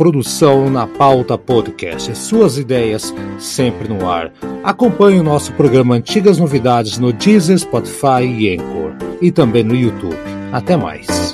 produção na Pauta Podcast. Suas ideias sempre no ar. Acompanhe o nosso programa Antigas Novidades no Deezer, Spotify e Anchor. E também no YouTube. Até mais.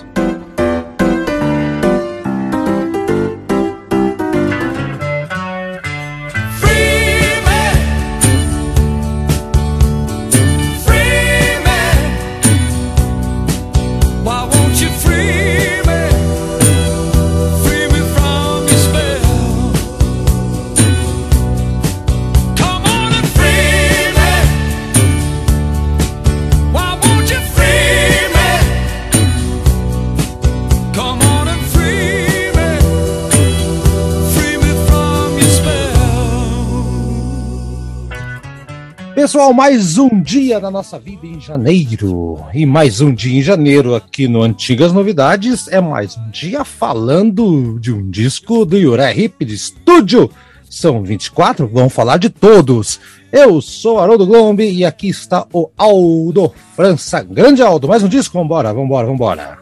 Pessoal, mais um dia da nossa vida em janeiro. E mais um dia em janeiro aqui no Antigas Novidades. É mais um dia falando de um disco do Yuré Hip de estúdio. São 24, vamos falar de todos. Eu sou Haroldo Glombe e aqui está o Aldo França. Grande Aldo, mais um disco? Vambora, vambora, vambora.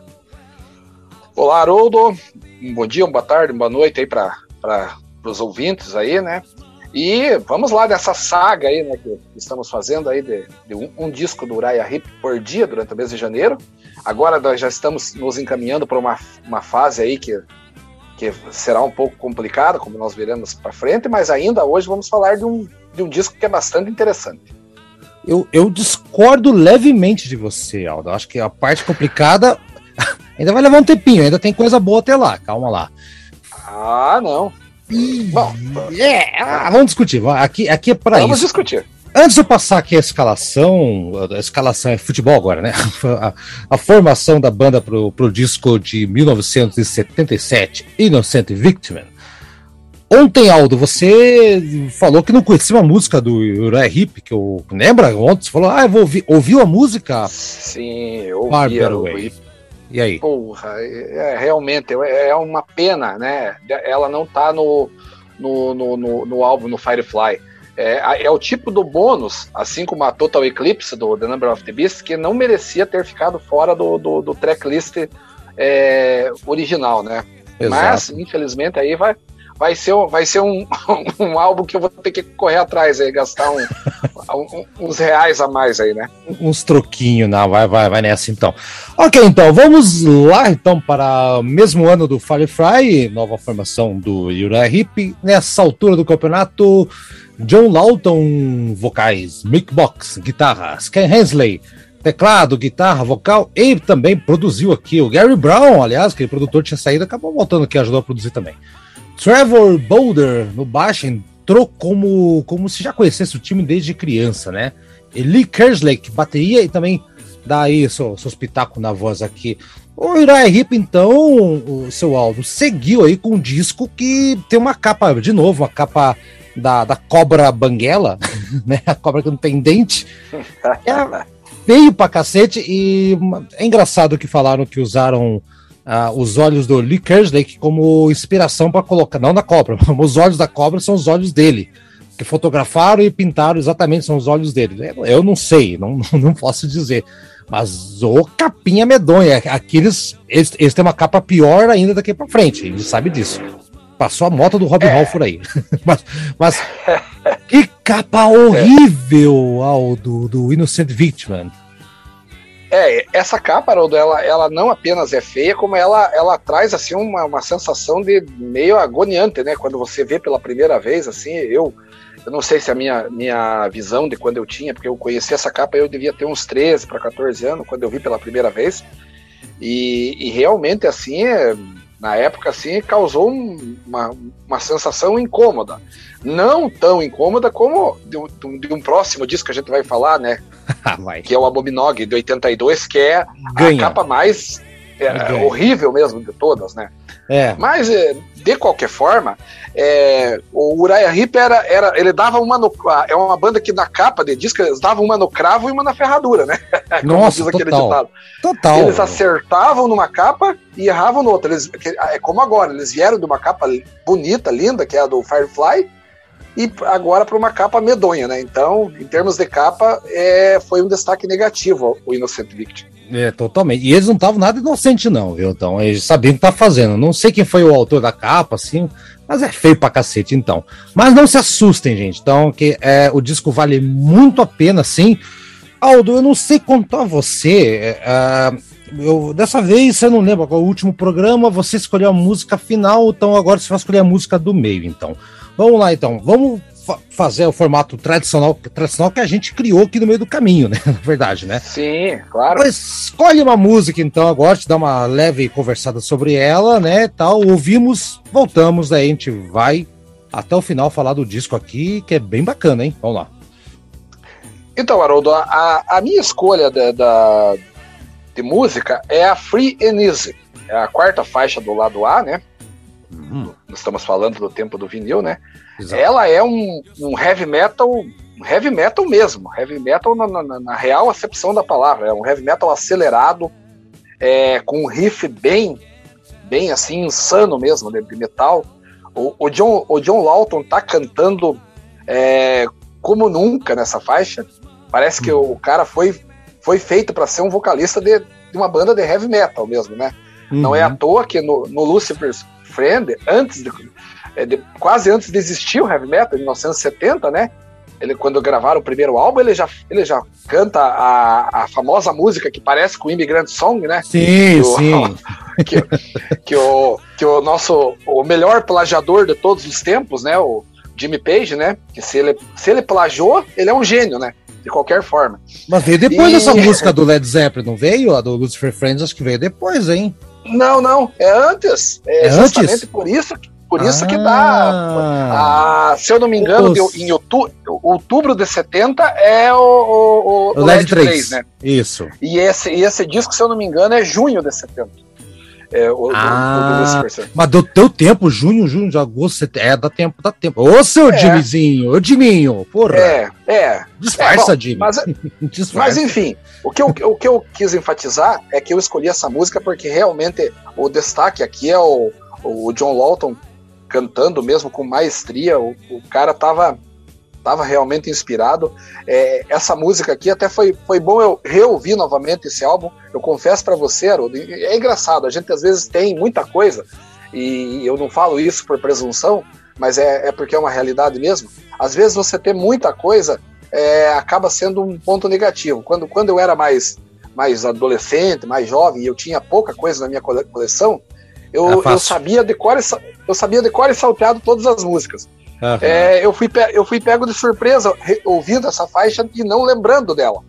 Olá, Haroldo. Um bom dia, uma boa tarde, uma boa noite aí para os ouvintes aí, né? E vamos lá dessa saga aí, né, que estamos fazendo aí de, de um, um, disco do Uriah Heep por dia durante o mês de janeiro. Agora nós já estamos nos encaminhando para uma, uma fase aí que, que será um pouco complicada, como nós veremos para frente, mas ainda hoje vamos falar de um, de um disco que é bastante interessante. Eu, eu discordo levemente de você, Aldo. Acho que a parte complicada ainda vai levar um tempinho, ainda tem coisa boa até lá, calma lá. Ah, não. Bom, é, ah, vamos discutir. Aqui, aqui é para isso. Vamos discutir. Antes de eu passar aqui a escalação, a escalação é futebol agora, né? A, a formação da banda pro, pro disco de 1977, Innocent Victim. Ontem, Aldo, você falou que não conhecia uma música do Uriah Hip, que eu lembra ontem? Você falou, ah, eu vou ouvir. Ouviu a música? Sim, eu ouvi. Eu ouvi e aí? Porra, é, realmente é, é uma pena, né? Ela não tá no, no, no, no, no álbum, no Firefly. É, é, o tipo do bônus, assim como a Total Eclipse do The Number of the Beast, que não merecia ter ficado fora do, do, do tracklist é, original, né? Exato. Mas, infelizmente, aí vai, vai ser, vai ser um, um álbum que eu vou ter que correr atrás aí, gastar um, um, uns reais a mais aí, né? Uns troquinhos, não, vai, vai, vai nessa então. Ok, então, vamos lá então para o mesmo ano do Firefly, nova formação do Uriah Heep. Nessa altura do campeonato, John Lawton, vocais, Mick Box, guitarras, Ken Hensley, teclado, guitarra, vocal e também produziu aqui o Gary Brown, aliás, que o produtor tinha saído, acabou voltando aqui, ajudou a produzir também. Trevor Boulder no baixo entrou como, como se já conhecesse o time desde criança, né? Lee Kerslake, bateria e também dá aí seu, seu espetáculo na voz aqui. O Uriah Heep, então, o seu Aldo, seguiu aí com um disco que tem uma capa, de novo, uma capa da, da cobra banguela, né? A cobra que não tem dente. É pra cacete e é engraçado que falaram que usaram uh, os olhos do Lee Kerslake como inspiração para colocar, não da cobra, os olhos da cobra são os olhos dele, que fotografaram e pintaram exatamente, são os olhos dele. Eu não sei, não, não posso dizer. Mas o capinha medonha, aqueles eles, eles têm uma capa pior ainda daqui para frente, ele sabe disso. Passou a moto do Rob é. Hall por aí. mas, mas que capa horrível, Aldo, do Innocent Victim. É, essa capa, Haroldo, ela, ela não apenas é feia, como ela, ela traz, assim, uma, uma sensação de meio agoniante, né? Quando você vê pela primeira vez, assim, eu... Eu não sei se a minha, minha visão de quando eu tinha, porque eu conheci essa capa, eu devia ter uns 13 para 14 anos, quando eu vi pela primeira vez. E, e realmente, assim, é, na época, assim, causou um, uma, uma sensação incômoda. Não tão incômoda como de, de, um próximo disco que a gente vai falar, né? que é o Abominog de 82, que é Ganha. a capa mais é, horrível mesmo de todas, né? É. Mas, é, de qualquer forma, é, o Uriah Heep era, era, ele dava uma no, é uma banda que na capa de disco eles davam uma no cravo e uma na ferradura, né? Nossa, total. total. Eles acertavam numa capa e erravam outra. Eles, é como agora, eles vieram de uma capa bonita, linda, que é a do Firefly, e agora para uma capa medonha, né? Então, em termos de capa, é, foi um destaque negativo o Innocent Victim. É, totalmente. E eles não estavam nada inocentes, não, viu? Então, eles sabiam o que tá fazendo. Não sei quem foi o autor da capa, assim, mas é feio pra cacete, então. Mas não se assustem, gente. Então, que é, o disco vale muito a pena, sim. Aldo, eu não sei quanto a você. É, eu, dessa vez, você não lembra qual o último programa, você escolheu a música final, então agora você vai escolher a música do meio, então. Vamos lá, então. Vamos fa fazer o formato tradicional, tradicional que a gente criou aqui no meio do caminho, né? Na verdade, né? Sim, claro. Mas escolhe uma música, então, agora, te dar uma leve conversada sobre ela, né? Tal, ouvimos, voltamos, daí a gente vai até o final falar do disco aqui, que é bem bacana, hein? Vamos lá. Então, Haroldo, a, a minha escolha da, da, de música é a Free and Easy. É a quarta faixa do lado A, né? Uhum. Estamos falando do tempo do vinil, né? Exato. Ela é um, um, heavy metal, um heavy metal mesmo, heavy metal na, na, na, real acepção da palavra, é um heavy metal acelerado, é, com um riff bem, bem assim, insano mesmo, de metal. O, o, John, o John Lawton tá cantando é, como nunca nessa faixa. Parece que uhum. o, cara foi, foi feito para ser um vocalista de, de, uma banda de heavy metal mesmo, né? Uhum. Não é à uhum. toa que no, no Lucifer's Friend, antes de, é, de, quase antes de existir o heavy metal, em 1970, né? Ele, quando gravaram o primeiro álbum, ele já, ele já canta a, a famosa música que parece com o Immigrant Song, né? Sim, que o, sim. Que, que, o, que o nosso o melhor plagiador de todos os tempos, né? O Jimmy Page, né? Que se ele, se ele plagiou, ele é um gênio, né? De qualquer forma. Mas veio depois e... dessa música do Led Zeppelin, não veio? A do Lucifer Friends, acho que veio depois, hein? Não, não, é antes. É, é justamente antes? por isso que por isso ah, que dá. A, se eu não me engano, os... em outubro, outubro de 70 é o, o, o, o LED 3. 3. né? Isso. E esse, e esse disco, se eu não me engano, é junho de 70. É, o, ah, do, do mas deu teu tempo, junho, junho, de agosto, setembro, é, dá tempo, dá tempo. Ô, seu é. Jimmyzinho, ô, Jiminho, porra. É, é. Disfarça, é, bom, Jimmy. Mas, Disfarça. mas enfim, o que, eu, o que eu quis enfatizar é que eu escolhi essa música porque realmente o destaque aqui é o, o John Walton cantando mesmo com maestria, o, o cara tava, tava realmente inspirado. É, essa música aqui até foi, foi bom eu reouvir novamente esse álbum. Eu confesso para você, Haroldo, é engraçado, a gente às vezes tem muita coisa, e eu não falo isso por presunção, mas é, é porque é uma realidade mesmo. Às vezes você ter muita coisa é, acaba sendo um ponto negativo. Quando, quando eu era mais, mais adolescente, mais jovem, e eu tinha pouca coisa na minha coleção, eu, eu sabia de cor, eu sabia de cor e salteado todas as músicas. Uhum. É, eu, fui, eu fui pego de surpresa ouvindo essa faixa e não lembrando dela.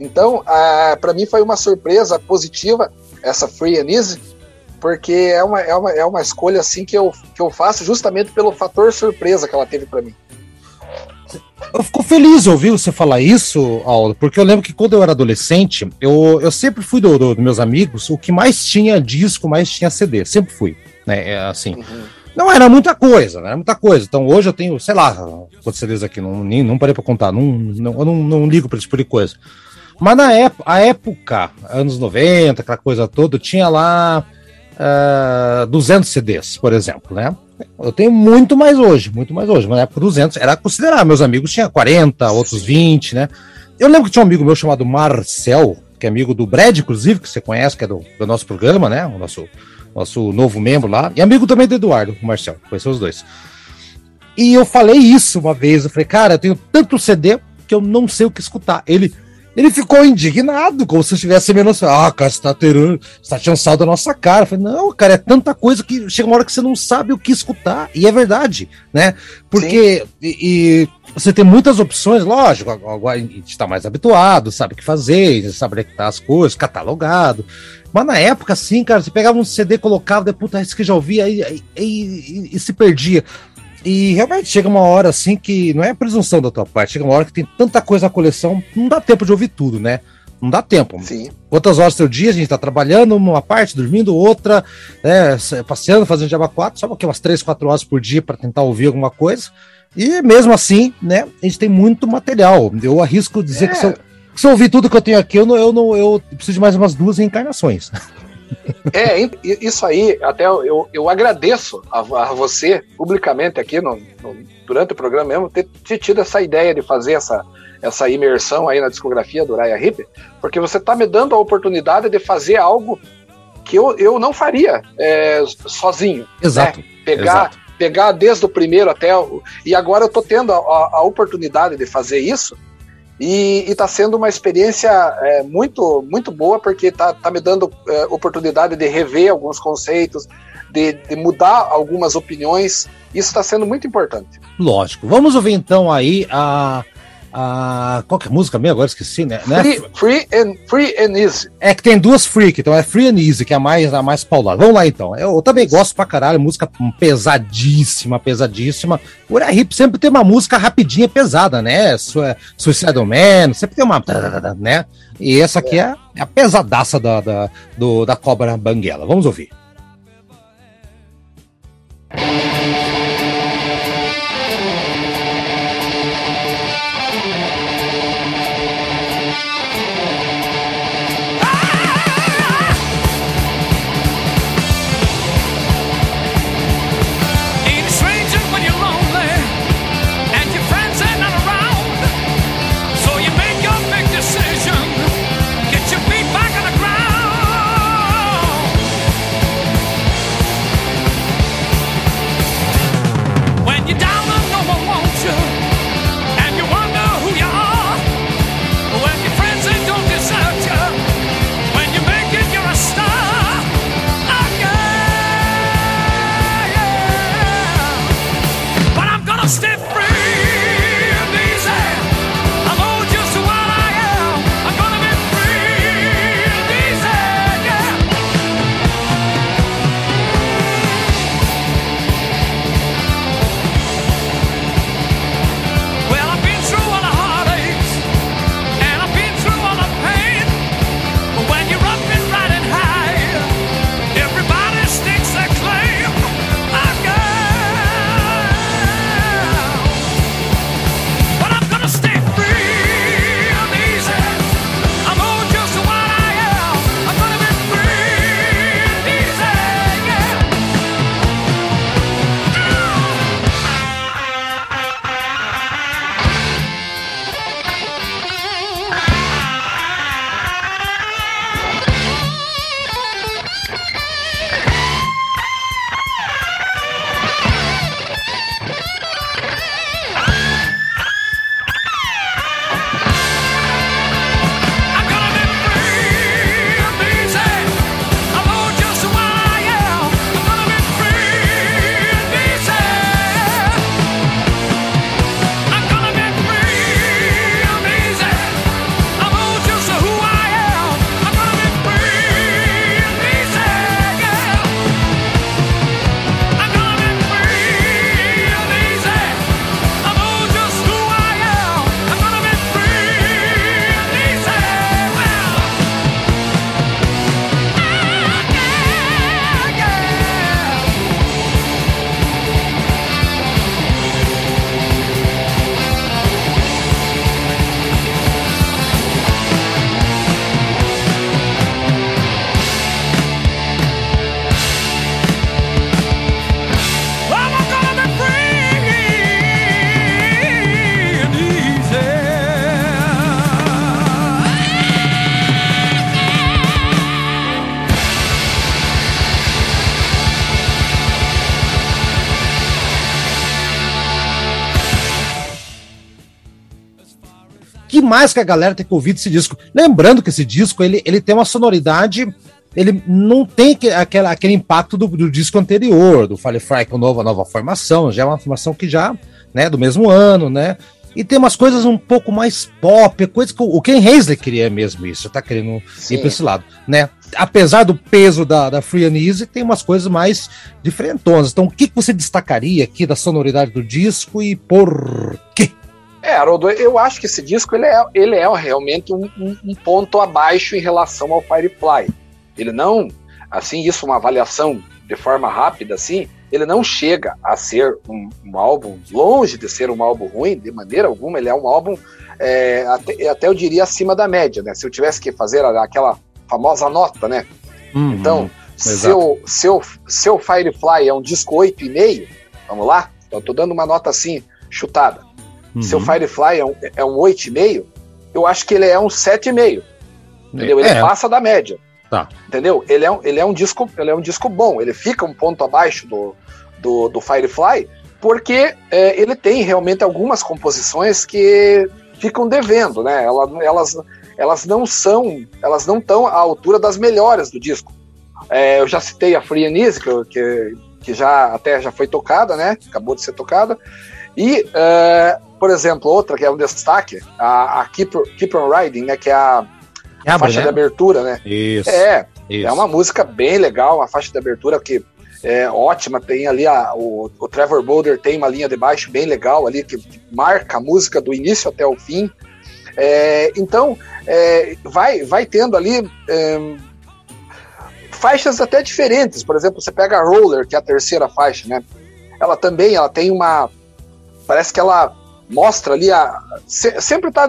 Então, para mim foi uma surpresa positiva essa Free and Easy, porque é uma, é uma, é uma escolha assim que eu, que eu faço justamente pelo fator surpresa que ela teve para mim. Eu fico feliz ouvir você falar isso, Aldo, porque eu lembro que quando eu era adolescente, eu, eu sempre fui dos do, do meus amigos, o que mais tinha disco, mais tinha CD, sempre fui, né, é, assim. Uhum. Não era muita coisa, não era muita coisa. Então hoje eu tenho, sei lá, quantos CDs aqui, não, nem, não parei pra contar, não, não, eu não, não ligo pra esse tipo de coisa. Mas na época, a época, anos 90, aquela coisa toda, tinha lá uh, ah, 200 CDs, por exemplo, né? Eu tenho muito mais hoje, muito mais hoje. Mas na época 200 era considerável. Meus amigos tinham 40, outros 20, né? Eu lembro que tinha um amigo meu chamado Marcel, que é amigo do Brad, inclusive, que você conhece, que é do, do nosso programa, né? O nosso, nosso novo membro lá. E amigo também do Eduardo, o Marcel. Conheceu os dois. E eu falei isso uma vez. Eu falei, cara, eu tenho tanto CD que eu não sei o que escutar. Ele, ele ficou indignado, como se estivesse menos. Ah, cara, você tá tirando, você tá tirando sal da nossa cara. Eu falei, não, cara, é tanta coisa que chega uma hora que você não sabe o que escutar. E é verdade, né? Porque e, e, você tem muitas opções, lógico, agora a gente está mais habituado, sabe o que fazer, sabe onde é tá as coisas, catalogado. Mas na época, assim, cara, você pegava um CD, colocava, de puta, isso que já ouvia, e, e, e se perdia. E realmente chega uma hora assim que não é presunção da tua parte, chega uma hora que tem tanta coisa na coleção, não dá tempo de ouvir tudo, né? Não dá tempo. Sim. Quantas horas do seu dia a gente tá trabalhando, uma parte, dormindo, outra, né, passeando, fazendo Java 4, só umas 3, 4 horas por dia para tentar ouvir alguma coisa. E mesmo assim, né, a gente tem muito material. Eu arrisco dizer é. que se eu, se eu ouvir tudo que eu tenho aqui, eu não, eu não eu preciso de mais umas duas reencarnações. É, isso aí, até eu, eu agradeço a, a você publicamente aqui no, no, durante o programa mesmo ter, ter, tido essa ideia de fazer essa, essa imersão aí na discografia do Raya Hip, porque você está me dando a oportunidade de fazer algo que eu, eu não faria é, sozinho. Né? Exato. Né? Pegar, exato. pegar desde o primeiro até o. E agora eu estou tendo a, a, a oportunidade de fazer isso e está sendo uma experiência é, muito, muito boa, porque está tá me dando é, oportunidade de rever alguns conceitos, de, de mudar algumas opiniões. Isso está sendo muito importante. Lógico. Vamos ouvir então aí a a. Qual que é a música mesmo? Agora esqueci, né? né? Free, free, and, free and Easy. É que tem duas Freak, então é Free and Easy, que é a mais, a mais paulada. Vamos lá então. Eu, eu também gosto pra caralho, música pesadíssima, pesadíssima. O Hip sempre tem uma música rapidinha, pesada, né? Suicide Man, sempre tem uma. né? E essa aqui é, é a pesadaça da, da, do, da cobra banguela. Vamos ouvir. Mais que a galera que ouvir esse disco. Lembrando que esse disco ele, ele tem uma sonoridade. Ele não tem aquele, aquele impacto do, do disco anterior, do Fire Fry com nova, nova formação. Já é uma formação que já, né, do mesmo ano, né? E tem umas coisas um pouco mais pop, coisa que o Ken Hazley queria mesmo isso, tá querendo Sim. ir pra esse lado, né? Apesar do peso da, da Free and Easy, tem umas coisas mais diferentonas. Então, o que, que você destacaria aqui da sonoridade do disco e por quê? É, Haroldo, eu acho que esse disco ele é, ele é realmente um, um, um, ponto abaixo em relação ao Firefly. Ele não, assim, isso uma avaliação de forma rápida, assim, ele não chega a ser um, um álbum, longe de ser um álbum ruim, de maneira alguma, ele é um álbum, é, até, até eu diria, acima da média, né? Se eu tivesse que fazer aquela famosa nota, né? Uhum, então, seu, seu, seu Firefly é um disco 8,5, vamos lá? Eu tô dando uma nota assim, chutada. Uhum. Seu Firefly é um, é um 8,5, eu acho que ele é um 7,5. Entendeu? Ele é. passa da média. Tá. Entendeu? Ele é, um, ele, é um disco, ele é um disco bom, ele fica um ponto abaixo do, do, do Firefly, porque é, ele tem realmente algumas composições que ficam devendo, né? Elas, elas, elas não são, elas não estão à altura das melhores do disco. É, eu já citei a Free and Easy, que, que já até já foi tocada, né? Acabou de ser tocada. E, é, por exemplo, outra que é um destaque, a, a Keep, Keep on Riding, né? Que é a, a faixa né? de abertura, né? Isso. É, isso. é uma música bem legal, uma faixa de abertura que é ótima. Tem ali a, o, o Trevor Boulder tem uma linha de baixo bem legal ali que, que marca a música do início até o fim. É, então, é, vai, vai tendo ali é, faixas até diferentes. Por exemplo, você pega a Roller, que é a terceira faixa, né? Ela também ela tem uma. Parece que ela mostra ali a. Se, sempre tá.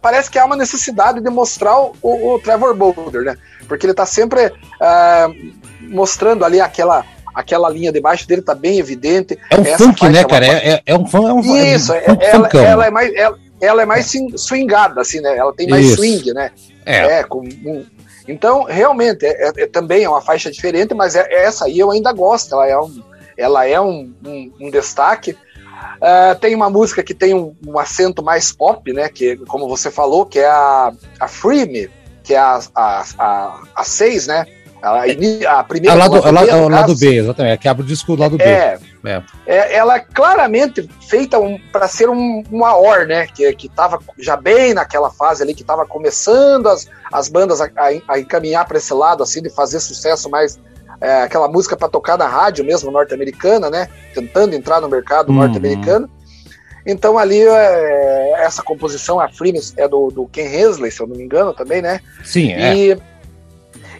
Parece que há uma necessidade de mostrar o, o Trevor Boulder, né? Porque ele tá sempre uh, mostrando ali aquela. Aquela linha de baixo dele tá bem evidente. É um Essa funk, né, é cara? É, é, é, um funk. É um, Isso, é, ela, ela, é mais. Ela, ela é mais swingada, assim, né? Ela tem mais Isso. swing, né? É. é com um, então, realmente, é, é, também é uma faixa diferente, mas é, essa aí eu ainda gosto. Ela é um, ela é um, um, um destaque. Uh, tem uma música que tem um, um, acento mais pop, né? Que, como você falou, que é a, a Free Me, que é a, a, a, a seis, né? A, a primeira. É lado, é lado, é o lado B, exatamente. É que abre o disco do lado B. É, é. é ela é claramente feita um, para ser um, uma OR, né? Que, que tava já bem naquela fase ali, que estava começando as, as bandas a, a, a encaminhar para esse lado, assim, de fazer sucesso mais. É, aquela música para tocar na rádio mesmo norte-americana, né? Tentando entrar no mercado uhum. norte-americano. Então ali é, essa composição, a Free é do, do Ken Hensley, se eu não me engano, também, né? Sim, e, é.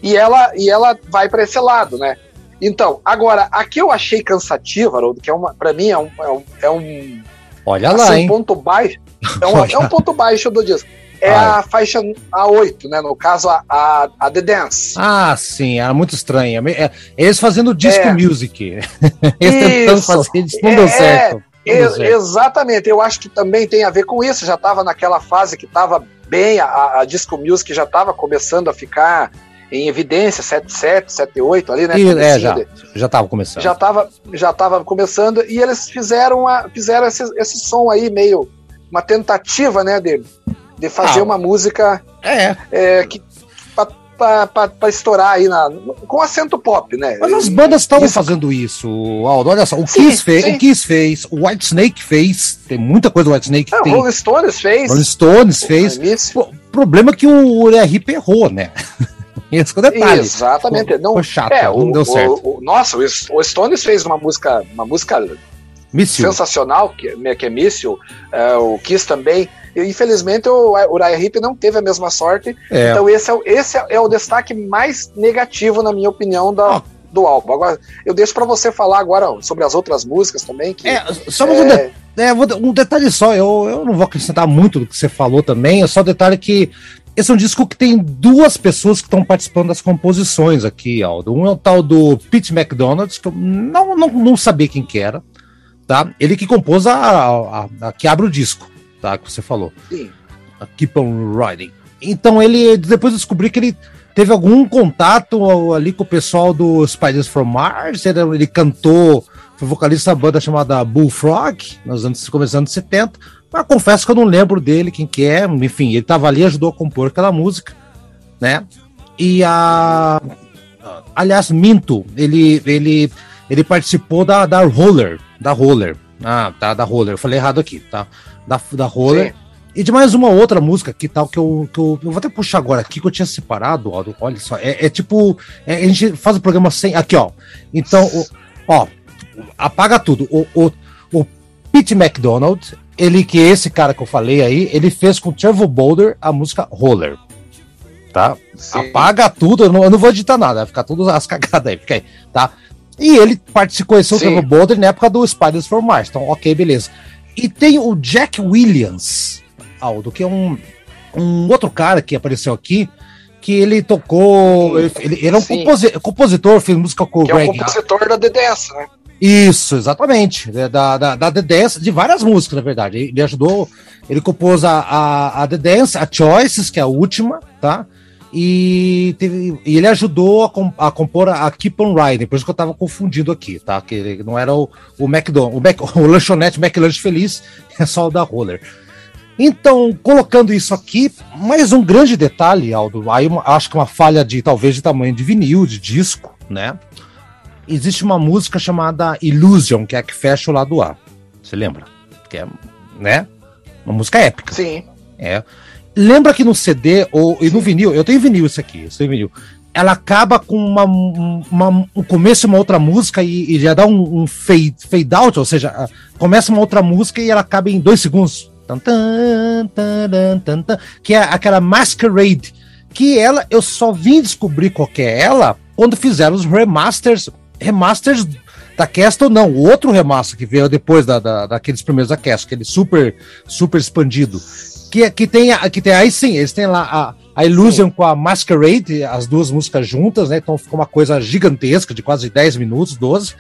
E ela, e ela vai para esse lado, né? Então, agora, aqui eu achei cansativo, Haroldo, que é uma, para mim é um, é um, é um Olha assim, lá, hein? ponto baixo. É um, é um ponto baixo do disco. É Ai. a faixa A8, né? No caso, a, a, a The Dance. Ah, sim, era muito estranha. É, eles fazendo disco é. music. Eles isso. tentando fazer, isso não deu é, certo. Não exatamente, eu acho que também tem a ver com isso. Já estava naquela fase que estava bem, a, a disco music já estava começando a ficar em evidência, 77, 78 ali, né? E, é, já, já tava começando. Já tava, já tava começando e eles fizeram, a, fizeram esse, esse som aí meio, uma tentativa, né, de, de fazer ah, uma música é. é que para estourar aí na, com acento pop, né? Mas as bandas estavam fazendo isso, Aldo. Olha só, o sim, Kiss fez, sim. o Kiss fez, o White Snake fez, tem muita coisa do White Snake. Ah, tem. Rolling Stones fez. Rolling Stones fez. O problema é que o RP errou, né? Esse é o detalhe. Exatamente. Não, Foi chato, é, não o, deu certo. O, o, nossa, o Stones fez uma música, uma música Míssil. sensacional, que, que é Míssil, é, o Kiss também. E, infelizmente o Uriah Heep não teve a mesma sorte. É. Então esse, é, esse é o destaque mais negativo, na minha opinião, da, oh. do álbum. Agora, eu deixo para você falar agora sobre as outras músicas também. Que, é, só um, de, é, um detalhe só, eu, eu não vou acrescentar muito do que você falou também, é só o detalhe que esse é um disco que tem duas pessoas que estão participando das composições aqui, Aldo. Um é o tal do Pete McDonald's, que eu não, não, não sabia quem que era, tá? Ele que compôs a, a, a, que abre o disco, tá? Que você falou. Sim. A Keep on Riding. Então ele, depois descobri que ele teve algum contato ali com o pessoal do Spiders from Mars, ele, ele cantou, foi vocalista da banda chamada Bullfrog, nos anos, começando anos 70, mas confesso que eu não lembro dele, quem que é. Enfim, ele tava ali, ajudou a compor aquela música, né? E a. Aliás, minto, ele, ele, ele participou da, da Roller. Da Roller. Ah, tá, da Roller. Eu falei errado aqui, tá? Da, da Roller. Sim. E de mais uma outra música que tal que eu, que eu, eu vou até puxar agora aqui que eu tinha separado, ó, olha só, é, é tipo, é, a gente faz o programa sem, aqui ó, então, o, ó, apaga tudo, o, o, o Pete McDonald, ele que esse cara que eu falei aí, ele fez com o Trevor Boulder a música Roller. Tá? Sim. Apaga tudo, eu não, eu não vou editar nada, vai ficar tudo as cagadas aí, fica aí, tá? E ele participou, conheceu o Trevor Boulder na época do Spiders for Mars, então ok, beleza. E tem o Jack Williams, Aldo, que é um, um outro cara que apareceu aqui, que ele tocou. Ele, ele era um composi compositor, fez música com o Greg. É o compositor da DDS, né? Isso, exatamente. Da, da, da The Dance, de várias músicas, na verdade. Ele ajudou, ele compôs a, a, a The Dance, a Choices, que é a última, tá? E, teve, e ele ajudou a, a, compor a Keep on Riding, por isso que eu tava confundido aqui, tá? Que ele não era o, o McDonald's, o, Mac, o lanchonete McLanche Feliz, é só o da Roller. Então, colocando isso aqui, mais um grande detalhe, Aldo, aí uma, acho que uma falha de talvez de tamanho de vinil, de disco, né? existe uma música chamada Illusion, que é a que fecha o lado A. Você lembra? Que é, né? Uma música épica. Sim. É. Lembra que no CD ou e no vinil, eu tenho vinil isso aqui, eu tenho vinil. Ela acaba com uma, uma, um começo uma outra música e, e já dá um, um, fade, fade out, ou seja, começa uma outra música e ela acaba em dois segundos. Que é aquela Masquerade. Que ela, eu só vim descobrir qual é ela quando fizeram os remasters remasters da Castle, não, o outro remaster que veio depois da, da, daqueles primeiros da Castle, aquele super, super expandido. Que, que, tem, que tem aí sim, eles têm lá a, a Illusion sim. com a Masquerade, as duas músicas juntas, né? Então ficou uma coisa gigantesca, de quase 10 minutos, 12.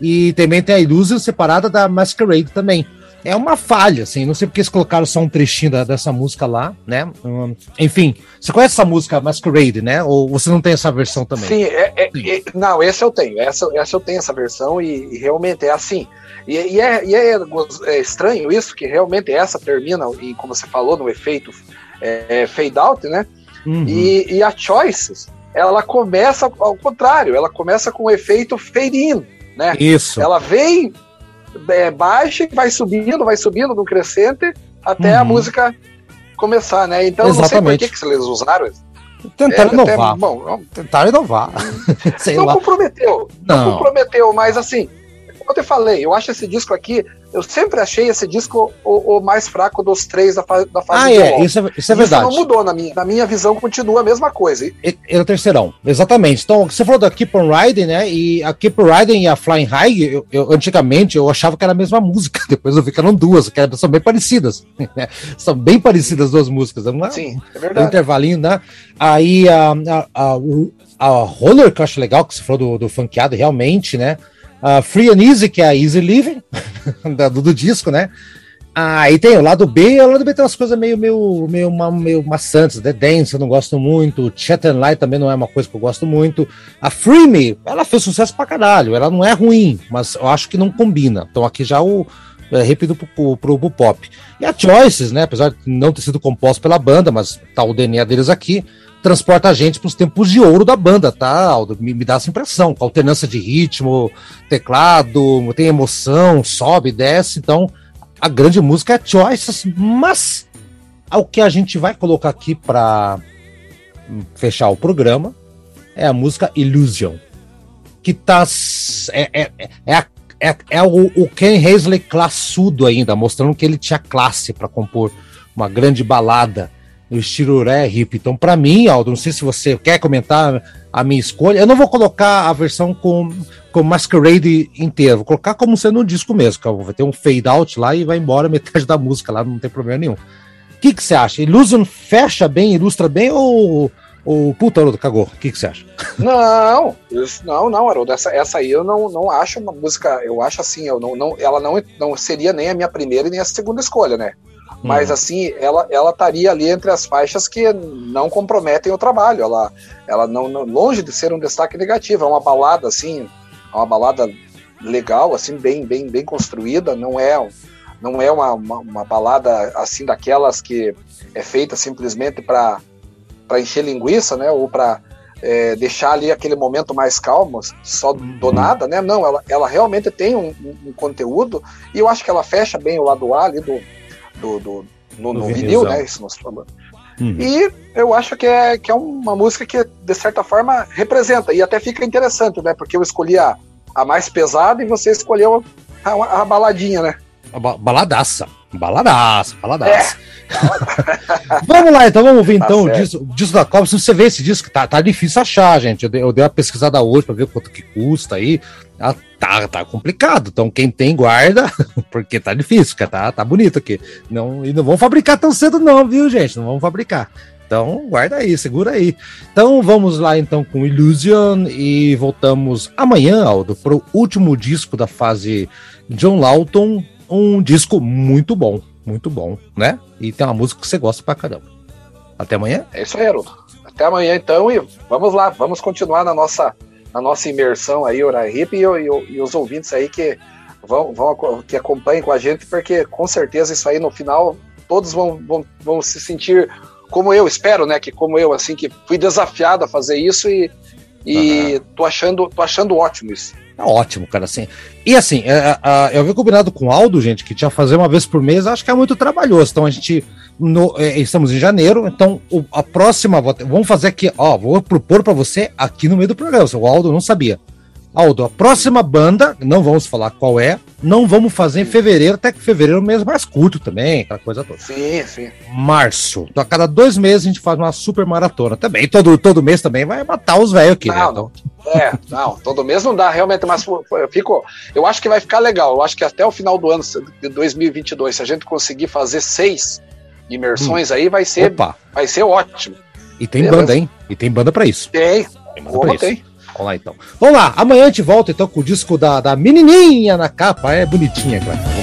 E também tem a Illusion separada da Masquerade também é uma falha, assim. Não sei porque eles colocaram só um trechinho da, dessa música lá, né? Um, enfim, você conhece essa música Masquerade, né? Ou você não tem essa versão também? Sim, é, é, Sim. É, não, essa eu tenho. Essa, essa eu tenho essa versão e, e realmente é assim. E, e, é, e é, é, estranho isso, que realmente essa termina, e como você falou, no efeito é, fade out, né? Uhum. E, e a Choices, ela começa ao contrário, ela começa com o efeito fade in, né? Isso. Ela vem é, baixa, vai subindo, vai subindo no crescente até uhum. a música começar, né? Então Exatamente. não sei por que, que eles usaram. Tentaram é, inovar. Até, bom, tentaram inovar. não lá. comprometeu. Não. não comprometeu, mas assim, como eu te falei, eu acho esse disco aqui eu sempre achei esse disco o, o mais fraco dos três da, fa da fase Ah, é, isso é, isso é verdade. Isso não mudou na minha, na minha visão, continua a mesma coisa. E, é o terceirão, exatamente. Então, você falou da Keep on Riding, né? E a Keep on Riding e a Flying High, eu, eu, antigamente eu achava que era a mesma música, depois eu vi que eram duas, que são bem parecidas. Né? São bem parecidas as duas músicas. Uma, Sim, é verdade. Um intervalinho, né? Aí a, a, a, a Roller, que eu acho legal, que você falou do, do funkeado, realmente, né? Uh, Free and Easy, que é a Easy Living, do, do, disco, né? Aí ah, tem o lado B, o lado B tem umas coisas meio, meio, meio, meio maçantes. The Dance eu não gosto muito. Chat and Light também não é uma coisa que eu gosto muito. A Free Me, ela fez sucesso pra caralho. Ela não é ruim, mas eu acho que não combina. Então aqui já o. É, pro, pro, pop. E a Choices, né? Apesar de não ter sido composto pela banda, mas tá o DNA deles aqui transporta a gente para os tempos de ouro da banda, tá, Aldo? Me, me, dá essa impressão, com alternância de ritmo, teclado, tem emoção, sobe, desce, então a grande música é Choices, mas o que a gente vai colocar aqui para fechar o programa é a música Illusion, que tá é, é, é, a, é, é o, o Ken Hazley classudo ainda, mostrando que ele tinha classe para compor uma grande balada no estilo rap. Então, para mim, Aldo, não sei se você quer comentar a minha escolha. Eu não vou colocar a versão com, com Masquerade inteira, vou colocar como sendo um disco mesmo. Que vai ter um fade out lá e vai embora metade da música lá, não tem problema nenhum. O que, você acha? Illusion fecha bem, ilustra bem ou, ou puta, cagou? O que você acha? Não, não, não, Haroldo. Essa, essa aí eu não, não acho uma música. Eu acho assim, eu não, não, ela não, não seria nem a minha primeira e nem a segunda escolha, né? mas uhum. assim, ela ela estaria ali entre as faixas que não comprometem o trabalho. Ela, ela não, não, longe de ser um destaque negativo, é uma balada assim, é uma balada legal, assim, bem bem bem construída. Não é não é uma, uma, uma balada assim daquelas que é feita simplesmente para para encher linguiça, né? Ou para é, deixar ali aquele momento mais calmo, só uhum. do nada, né? Não, ela, ela realmente tem um, um, um, conteúdo e eu acho que ela fecha bem o lado A ali do, do, do no, no vinil, né? Isso nós falamos. Uhum. E eu acho que é, que é uma música que, de certa forma, representa. E até fica interessante, né? Porque eu escolhi a, a mais pesada e você escolheu a, a baladinha, né? A ba baladaça. Baladaça, baladaça. É. vamos lá, então, vamos ouvir tá então o disco, o disco, da Copa. Se você vê esse disco, tá, tá difícil achar, gente. Eu dei, eu dei uma pesquisada hoje para ver quanto que custa aí. Ah, tá, tá complicado. Então, quem tem, guarda, porque tá difícil, tá, tá bonito aqui. Não, e não vão fabricar tão cedo, não, viu, gente? Não vão fabricar. Então, guarda aí, segura aí. Então, vamos lá então com Illusion e voltamos amanhã, Aldo, para o último disco da fase John Lawton, um disco muito bom, muito bom, né? E tem uma música que você gosta pra caramba. Até amanhã? É isso aí, Haroldo. Até amanhã então e vamos lá, vamos continuar na nossa, na nossa imersão aí, Ora Hip, e, e, e os ouvintes aí que vão, vão que acompanhem com a gente, porque com certeza isso aí no final todos vão, vão, vão se sentir como eu, espero, né? Que como eu, assim, que fui desafiado a fazer isso e, e uhum. tô, achando, tô achando ótimo isso. É ótimo, cara, assim. E assim, é, é, eu vi combinado com o Aldo, gente, que tinha fazer uma vez por mês, acho que é muito trabalhoso. Então a gente. No, é, estamos em janeiro, então o, a próxima. Vamos fazer aqui, ó, vou propor para você aqui no meio do programa. O Aldo não sabia. Aldo, a próxima banda, não vamos falar qual é, não vamos fazer em fevereiro, até que fevereiro é um mês mais curto também, aquela coisa toda. Sim, sim. Março. Então, a cada dois meses a gente faz uma super maratona também. Todo, todo mês também vai matar os velhos aqui, né? não, né? Então... É, não, todo mês não dá realmente, mas eu fico, eu acho que vai ficar legal. Eu acho que até o final do ano de 2022, se a gente conseguir fazer seis imersões hum. aí, vai ser, Opa. vai ser ótimo. E tem Beleza. banda, hein? E tem banda para isso. Tem. Tem banda Como tem. Vamos lá então. Vamos lá, amanhã a gente volta então com o disco da, da menininha na capa. É bonitinha, cara.